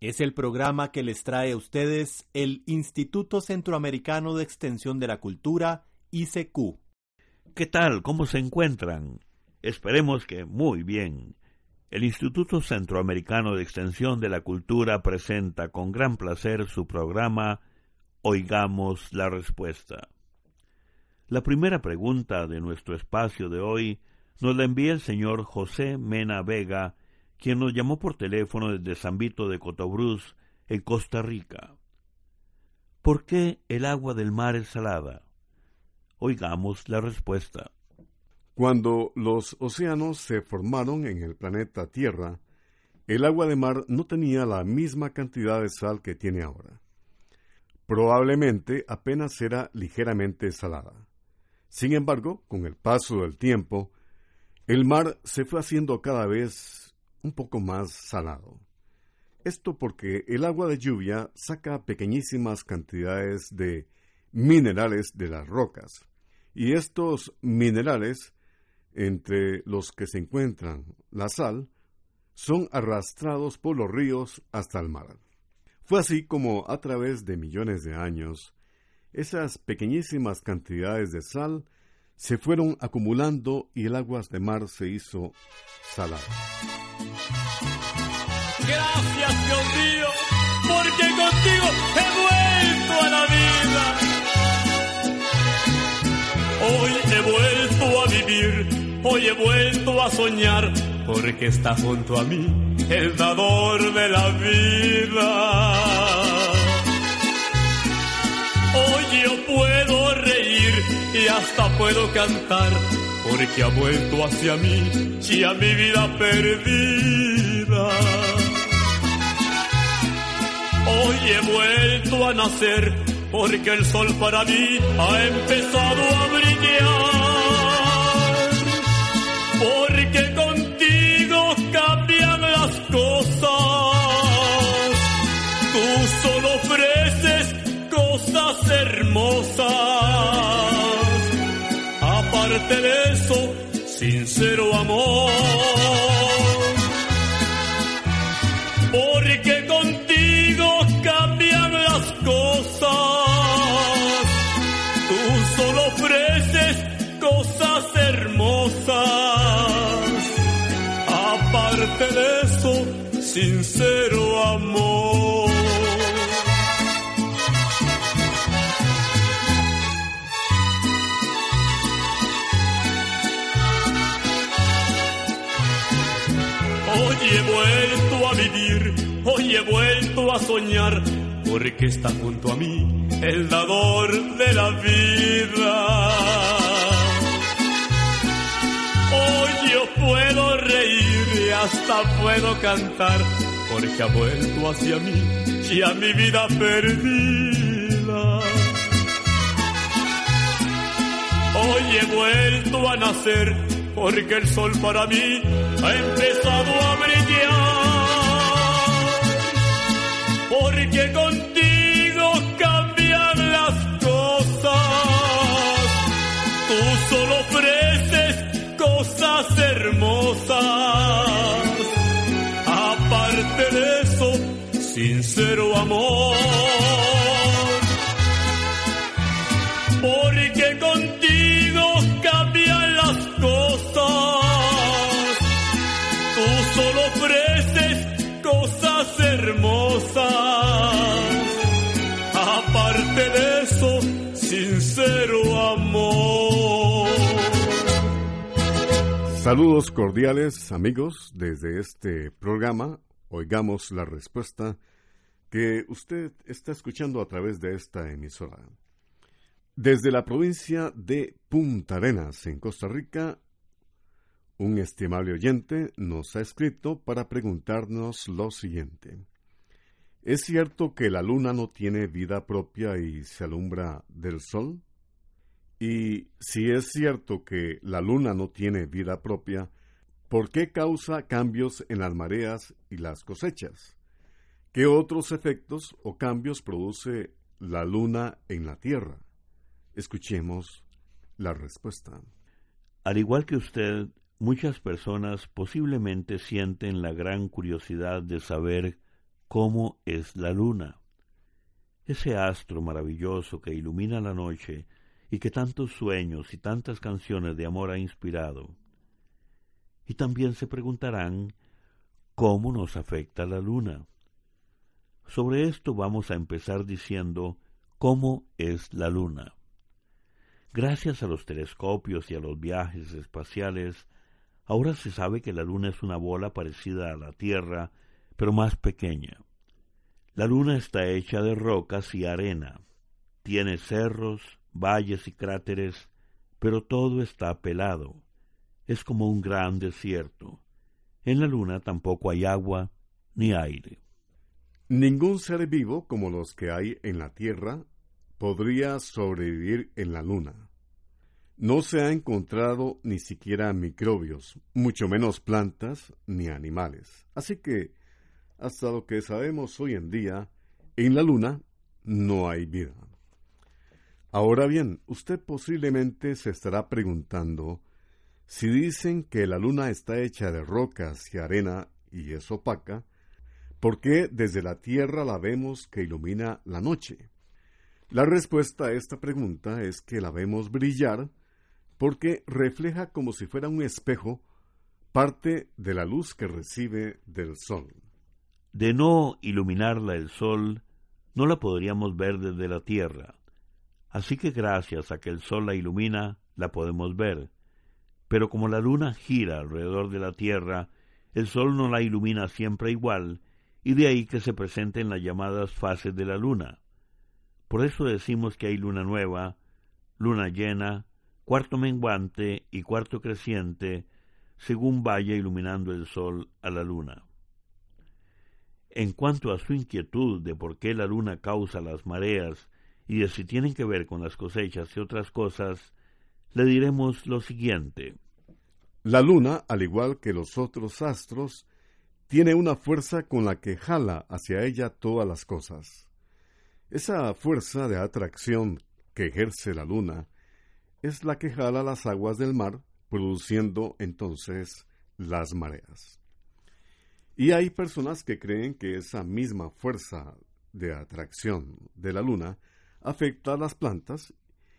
Es el programa que les trae a ustedes el Instituto Centroamericano de Extensión de la Cultura, ICQ. ¿Qué tal? ¿Cómo se encuentran? Esperemos que muy bien. El Instituto Centroamericano de Extensión de la Cultura presenta con gran placer su programa Oigamos la Respuesta. La primera pregunta de nuestro espacio de hoy nos la envía el señor José Mena Vega, quien nos llamó por teléfono desde San Vito de Cotobruz, en Costa Rica. ¿Por qué el agua del mar es salada? Oigamos la respuesta. Cuando los océanos se formaron en el planeta Tierra, el agua de mar no tenía la misma cantidad de sal que tiene ahora. Probablemente apenas era ligeramente salada. Sin embargo, con el paso del tiempo, el mar se fue haciendo cada vez un poco más salado. Esto porque el agua de lluvia saca pequeñísimas cantidades de minerales de las rocas, y estos minerales, entre los que se encuentran la sal, son arrastrados por los ríos hasta el mar. Fue así como a través de millones de años, esas pequeñísimas cantidades de sal se fueron acumulando y el agua de mar se hizo salada. Gracias, Dios mío, porque contigo he vuelto a la vida. Hoy he vuelto a vivir, hoy he vuelto a soñar, porque está junto a mí el dador de la vida. Hoy yo puedo reír y hasta puedo cantar, porque ha vuelto hacia mí y a mi vida perdida. Hoy he vuelto a nacer porque el sol para mí ha empezado a brillar. Porque contigo cambian las cosas. Tú solo ofreces cosas hermosas. Aparte de eso, sincero amor. Sincero amor. Hoy he vuelto a vivir, hoy he vuelto a soñar, porque está junto a mí el dador de la vida. Hasta puedo cantar, porque ha vuelto hacia mí y a mi vida perdida. Hoy he vuelto a nacer porque el sol para mí ha empezado Saludos cordiales amigos desde este programa. Oigamos la respuesta que usted está escuchando a través de esta emisora. Desde la provincia de Punta Arenas, en Costa Rica, un estimable oyente nos ha escrito para preguntarnos lo siguiente. ¿Es cierto que la luna no tiene vida propia y se alumbra del sol? Y si es cierto que la luna no tiene vida propia, ¿por qué causa cambios en las mareas y las cosechas? ¿Qué otros efectos o cambios produce la luna en la Tierra? Escuchemos la respuesta. Al igual que usted, muchas personas posiblemente sienten la gran curiosidad de saber cómo es la luna. Ese astro maravilloso que ilumina la noche y que tantos sueños y tantas canciones de amor ha inspirado. Y también se preguntarán cómo nos afecta la luna. Sobre esto vamos a empezar diciendo cómo es la luna. Gracias a los telescopios y a los viajes espaciales, ahora se sabe que la luna es una bola parecida a la Tierra pero más pequeña. La luna está hecha de rocas y arena. Tiene cerros, valles y cráteres, pero todo está pelado. Es como un gran desierto. En la luna tampoco hay agua ni aire. Ningún ser vivo como los que hay en la Tierra podría sobrevivir en la luna. No se ha encontrado ni siquiera microbios, mucho menos plantas ni animales. Así que hasta lo que sabemos hoy en día, en la Luna no hay vida. Ahora bien, usted posiblemente se estará preguntando si dicen que la Luna está hecha de rocas y arena y es opaca, ¿por qué desde la Tierra la vemos que ilumina la noche? La respuesta a esta pregunta es que la vemos brillar porque refleja como si fuera un espejo parte de la luz que recibe del sol. De no iluminarla el sol, no la podríamos ver desde la tierra. Así que gracias a que el sol la ilumina, la podemos ver. Pero como la luna gira alrededor de la tierra, el sol no la ilumina siempre igual, y de ahí que se presenten las llamadas fases de la luna. Por eso decimos que hay luna nueva, luna llena, cuarto menguante y cuarto creciente, según vaya iluminando el sol a la luna. En cuanto a su inquietud de por qué la luna causa las mareas y si tienen que ver con las cosechas y otras cosas, le diremos lo siguiente. La luna, al igual que los otros astros, tiene una fuerza con la que jala hacia ella todas las cosas. Esa fuerza de atracción que ejerce la luna es la que jala las aguas del mar, produciendo entonces las mareas. Y hay personas que creen que esa misma fuerza de atracción de la luna afecta a las plantas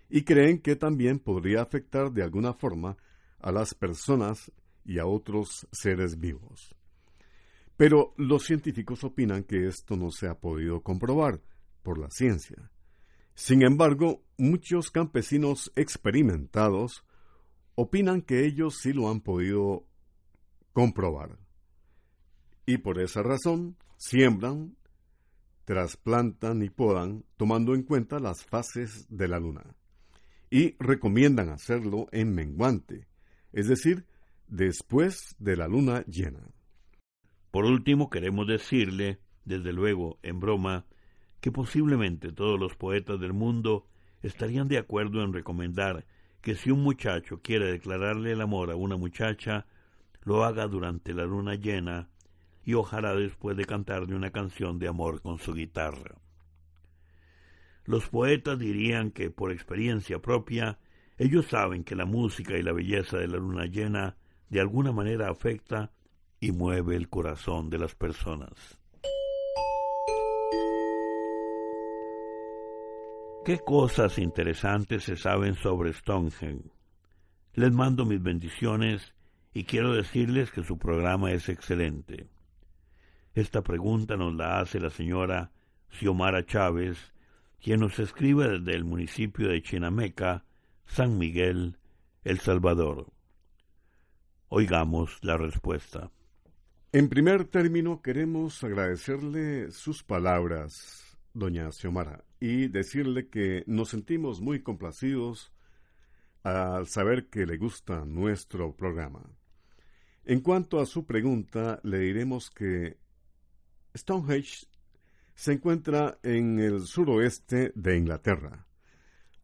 y creen que también podría afectar de alguna forma a las personas y a otros seres vivos. Pero los científicos opinan que esto no se ha podido comprobar por la ciencia. Sin embargo, muchos campesinos experimentados opinan que ellos sí lo han podido comprobar y por esa razón siembran, trasplantan y podan tomando en cuenta las fases de la luna. Y recomiendan hacerlo en menguante, es decir, después de la luna llena. Por último, queremos decirle, desde luego en broma, que posiblemente todos los poetas del mundo estarían de acuerdo en recomendar que si un muchacho quiere declararle el amor a una muchacha, lo haga durante la luna llena y ojalá después de cantarle una canción de amor con su guitarra. Los poetas dirían que, por experiencia propia, ellos saben que la música y la belleza de la luna llena de alguna manera afecta y mueve el corazón de las personas. ¿Qué cosas interesantes se saben sobre Stonehenge? Les mando mis bendiciones y quiero decirles que su programa es excelente. Esta pregunta nos la hace la señora Xiomara Chávez, quien nos escribe desde el municipio de Chinameca, San Miguel, El Salvador. Oigamos la respuesta. En primer término, queremos agradecerle sus palabras, doña Xiomara, y decirle que nos sentimos muy complacidos al saber que le gusta nuestro programa. En cuanto a su pregunta, le diremos que Stonehenge se encuentra en el suroeste de Inglaterra.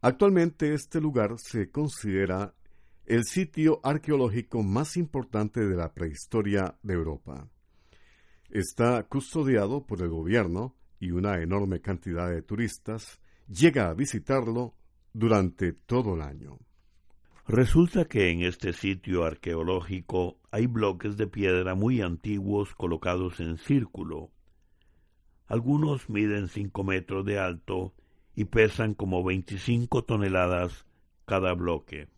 Actualmente este lugar se considera el sitio arqueológico más importante de la prehistoria de Europa. Está custodiado por el gobierno y una enorme cantidad de turistas llega a visitarlo durante todo el año. Resulta que en este sitio arqueológico hay bloques de piedra muy antiguos colocados en círculo. Algunos miden cinco metros de alto y pesan como veinticinco toneladas cada bloque.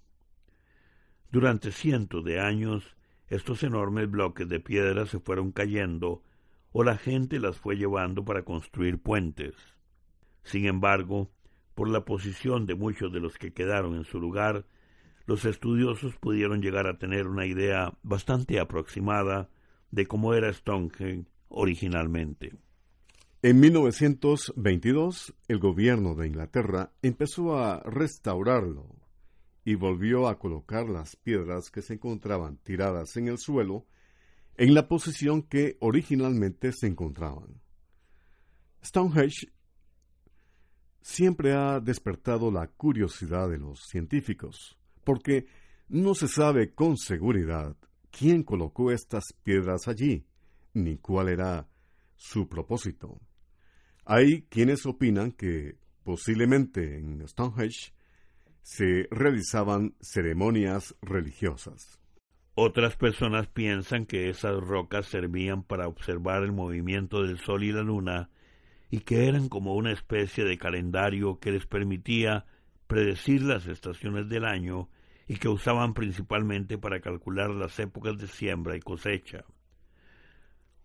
Durante cientos de años, estos enormes bloques de piedra se fueron cayendo o la gente las fue llevando para construir puentes. Sin embargo, por la posición de muchos de los que quedaron en su lugar, los estudiosos pudieron llegar a tener una idea bastante aproximada de cómo era Stonehenge originalmente. En 1922, el gobierno de Inglaterra empezó a restaurarlo y volvió a colocar las piedras que se encontraban tiradas en el suelo en la posición que originalmente se encontraban. Stonehenge siempre ha despertado la curiosidad de los científicos, porque no se sabe con seguridad quién colocó estas piedras allí, ni cuál era su propósito. Hay quienes opinan que posiblemente en Stonehenge se realizaban ceremonias religiosas. Otras personas piensan que esas rocas servían para observar el movimiento del Sol y la Luna y que eran como una especie de calendario que les permitía predecir las estaciones del año y que usaban principalmente para calcular las épocas de siembra y cosecha.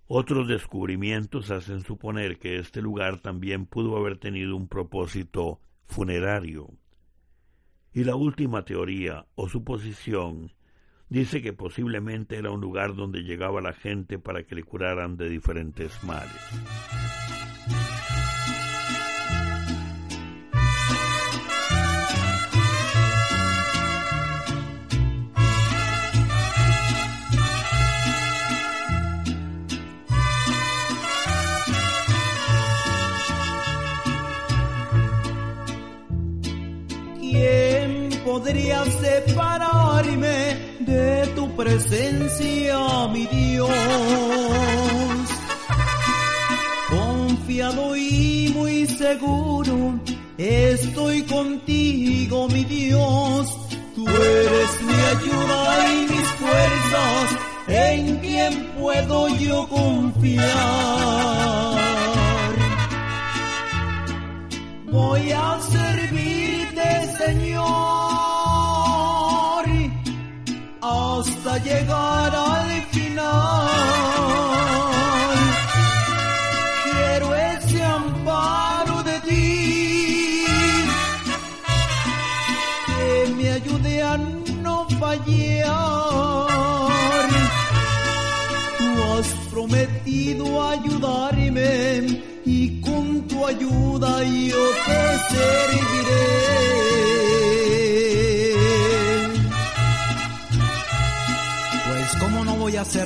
Otros descubrimientos hacen suponer que este lugar también pudo haber tenido un propósito funerario. Y la última teoría o suposición dice que posiblemente era un lugar donde llegaba la gente para que le curaran de diferentes males. Podría separarme de tu presencia, mi Dios. Confiado y muy seguro, estoy contigo, mi Dios. Tú eres mi ayuda y mis fuerzas, en quien puedo yo confiar. Voy a servirte, Señor hasta llegar al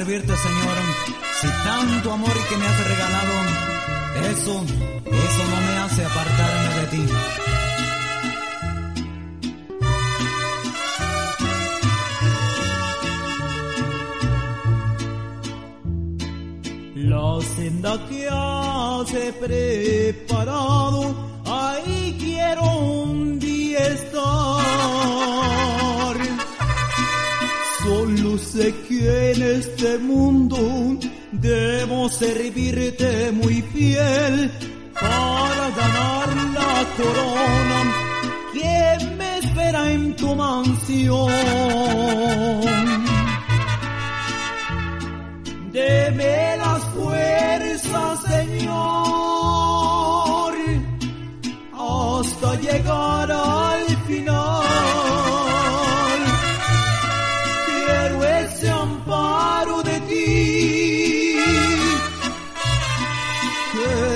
servirte, Señor, si tanto amor que me has regalado, eso, eso no me hace apartarme de ti. La senda que has preparado, ahí quiero un sé que en este mundo debo servirte muy fiel para ganar la corona que me espera en tu mansión.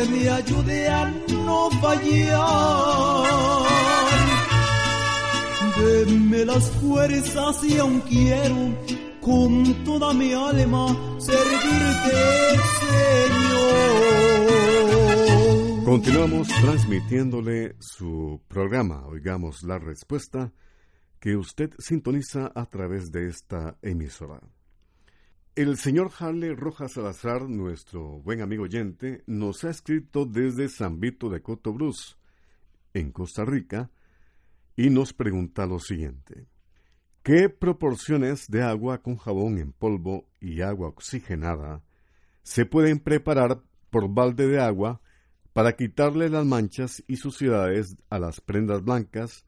Me ayude a no fallar. Deme las fuerzas y aún quiero con toda mi alma servirte, Señor. Continuamos transmitiéndole su programa, oigamos la respuesta, que usted sintoniza a través de esta emisora. El señor Harley Rojas Salazar, nuestro buen amigo oyente, nos ha escrito desde San Vito de Cotobruz, en Costa Rica, y nos pregunta lo siguiente. ¿Qué proporciones de agua con jabón en polvo y agua oxigenada se pueden preparar por balde de agua para quitarle las manchas y suciedades a las prendas blancas,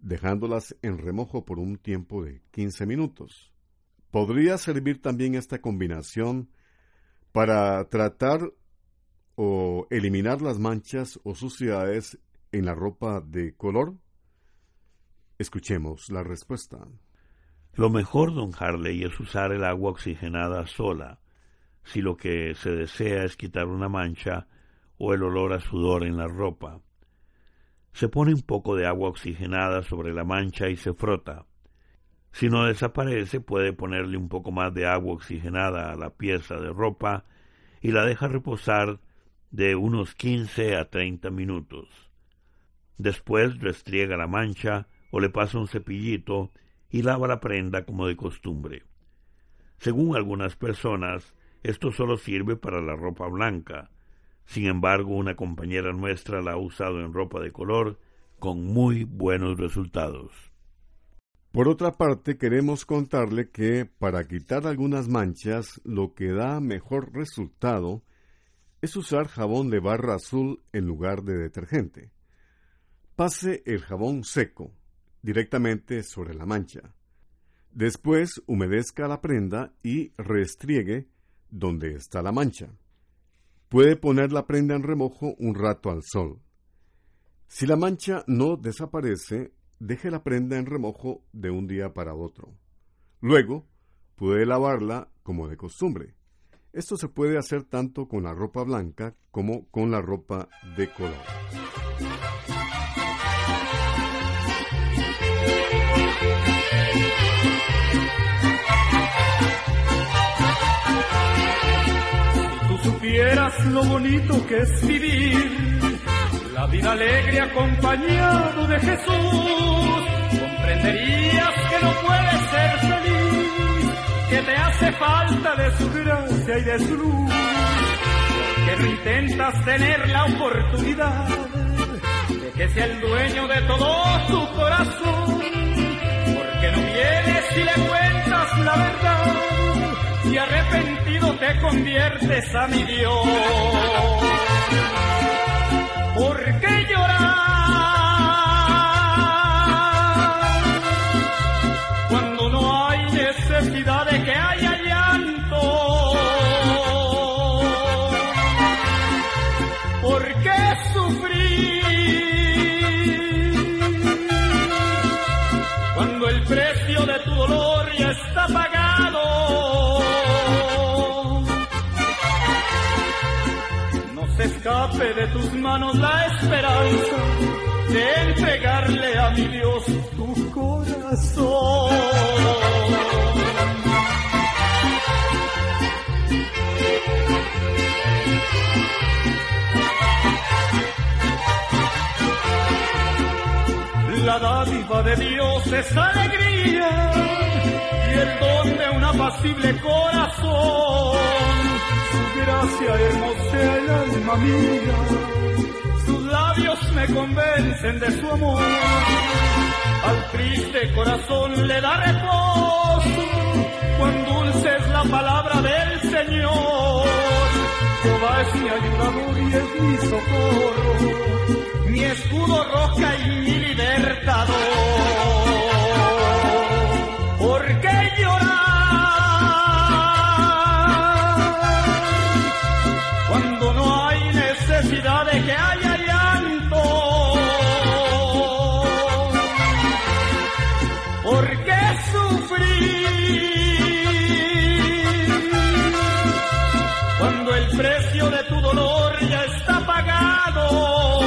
dejándolas en remojo por un tiempo de 15 minutos? ¿Podría servir también esta combinación para tratar o eliminar las manchas o suciedades en la ropa de color? Escuchemos la respuesta. Lo mejor, don Harley, es usar el agua oxigenada sola, si lo que se desea es quitar una mancha o el olor a sudor en la ropa. Se pone un poco de agua oxigenada sobre la mancha y se frota. Si no desaparece, puede ponerle un poco más de agua oxigenada a la pieza de ropa y la deja reposar de unos 15 a 30 minutos. Después restriega la mancha o le pasa un cepillito y lava la prenda como de costumbre. Según algunas personas, esto solo sirve para la ropa blanca. Sin embargo, una compañera nuestra la ha usado en ropa de color con muy buenos resultados. Por otra parte, queremos contarle que para quitar algunas manchas, lo que da mejor resultado es usar jabón de barra azul en lugar de detergente. Pase el jabón seco, directamente sobre la mancha. Después humedezca la prenda y restriegue donde está la mancha. Puede poner la prenda en remojo un rato al sol. Si la mancha no desaparece, deje la prenda en remojo de un día para otro. Luego, puede lavarla como de costumbre. Esto se puede hacer tanto con la ropa blanca como con la ropa de color. supieras lo bonito que es vivir, la vida alegre acompañado de Jesús, comprenderías que no puedes ser feliz, que te hace falta de su gracia y de su luz, que intentas tener la oportunidad de que sea el dueño de todo tu corazón, porque no vienes y le cuentas la verdad y arrepentido te conviertes a mi Dios. ¿Por qué llorar escape de tus manos la esperanza de entregarle a mi Dios tu corazón. La dádiva de Dios es alegría y el don de un apacible corazón gracia hermosea el alma mía, sus labios me convencen de su amor, al triste corazón le da reposo, cuán dulce es la palabra del Señor, Jehová es mi ayudador y es mi socorro, mi escudo roca y mi libertador. Sufrir cuando el precio de tu dolor ya está pagado?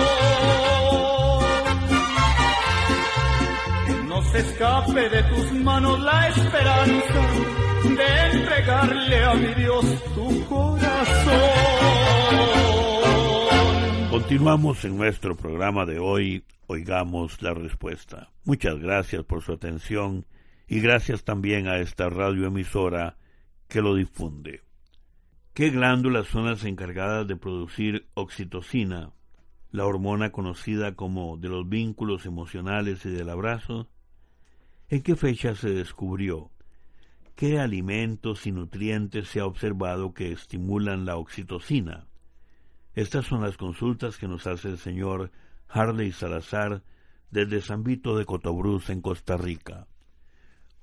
No se escape de tus manos la esperanza de entregarle a mi Dios tu corazón. Continuamos en nuestro programa de hoy, Oigamos la Respuesta. Muchas gracias por su atención y gracias también a esta radioemisora que lo difunde. ¿Qué glándulas son las encargadas de producir oxitocina, la hormona conocida como de los vínculos emocionales y del abrazo? ¿En qué fecha se descubrió? ¿Qué alimentos y nutrientes se ha observado que estimulan la oxitocina? Estas son las consultas que nos hace el señor Harley Salazar desde San Vito de Cotobruz en Costa Rica.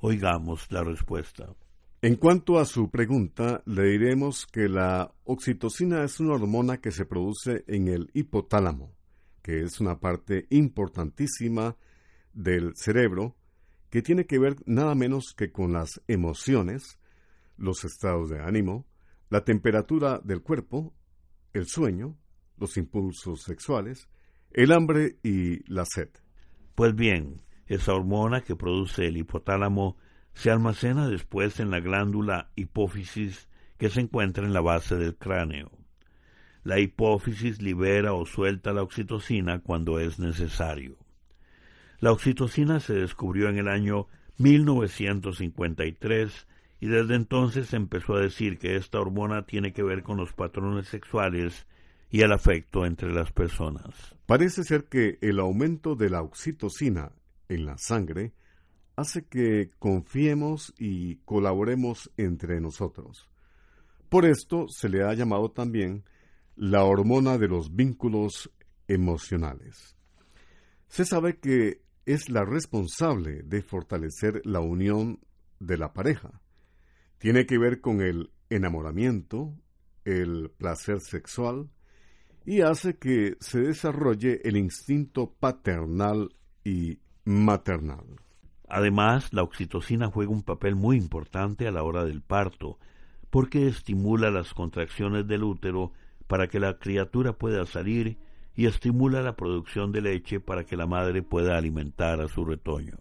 Oigamos la respuesta. En cuanto a su pregunta, le diremos que la oxitocina es una hormona que se produce en el hipotálamo, que es una parte importantísima del cerebro que tiene que ver nada menos que con las emociones, los estados de ánimo, la temperatura del cuerpo, el sueño, los impulsos sexuales, el hambre y la sed. Pues bien, esa hormona que produce el hipotálamo se almacena después en la glándula hipófisis que se encuentra en la base del cráneo. La hipófisis libera o suelta la oxitocina cuando es necesario. La oxitocina se descubrió en el año 1953 y desde entonces empezó a decir que esta hormona tiene que ver con los patrones sexuales y el afecto entre las personas. Parece ser que el aumento de la oxitocina en la sangre hace que confiemos y colaboremos entre nosotros. Por esto se le ha llamado también la hormona de los vínculos emocionales. Se sabe que es la responsable de fortalecer la unión de la pareja. Tiene que ver con el enamoramiento, el placer sexual y hace que se desarrolle el instinto paternal y maternal. Además, la oxitocina juega un papel muy importante a la hora del parto, porque estimula las contracciones del útero para que la criatura pueda salir y estimula la producción de leche para que la madre pueda alimentar a su retoño.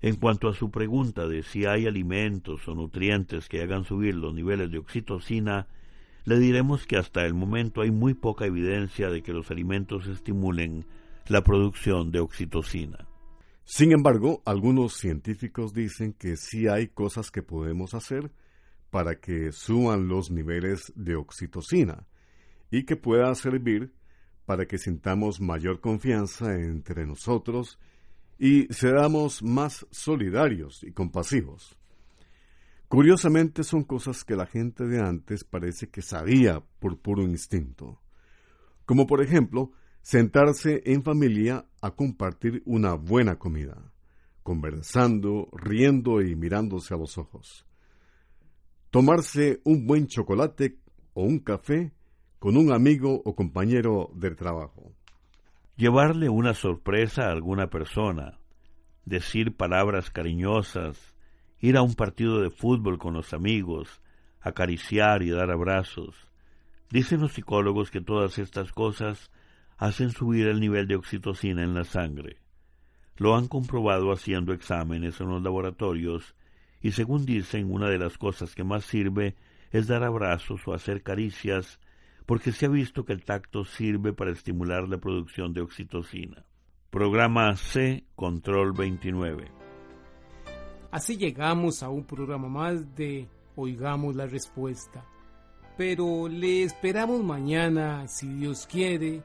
En cuanto a su pregunta de si hay alimentos o nutrientes que hagan subir los niveles de oxitocina, le diremos que hasta el momento hay muy poca evidencia de que los alimentos estimulen la producción de oxitocina. Sin embargo, algunos científicos dicen que sí hay cosas que podemos hacer para que suban los niveles de oxitocina y que pueda servir para que sintamos mayor confianza entre nosotros y seamos más solidarios y compasivos. Curiosamente son cosas que la gente de antes parece que sabía por puro instinto, como por ejemplo sentarse en familia a compartir una buena comida, conversando, riendo y mirándose a los ojos. Tomarse un buen chocolate o un café con un amigo o compañero del trabajo. Llevarle una sorpresa a alguna persona, decir palabras cariñosas, ir a un partido de fútbol con los amigos, acariciar y dar abrazos. Dicen los psicólogos que todas estas cosas hacen subir el nivel de oxitocina en la sangre. Lo han comprobado haciendo exámenes en los laboratorios y según dicen una de las cosas que más sirve es dar abrazos o hacer caricias porque se ha visto que el tacto sirve para estimular la producción de oxitocina. Programa C, Control 29. Así llegamos a un programa más de Oigamos la Respuesta. Pero le esperamos mañana, si Dios quiere,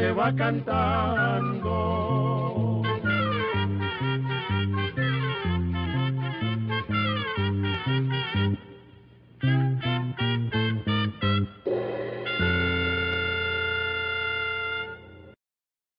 se va cantando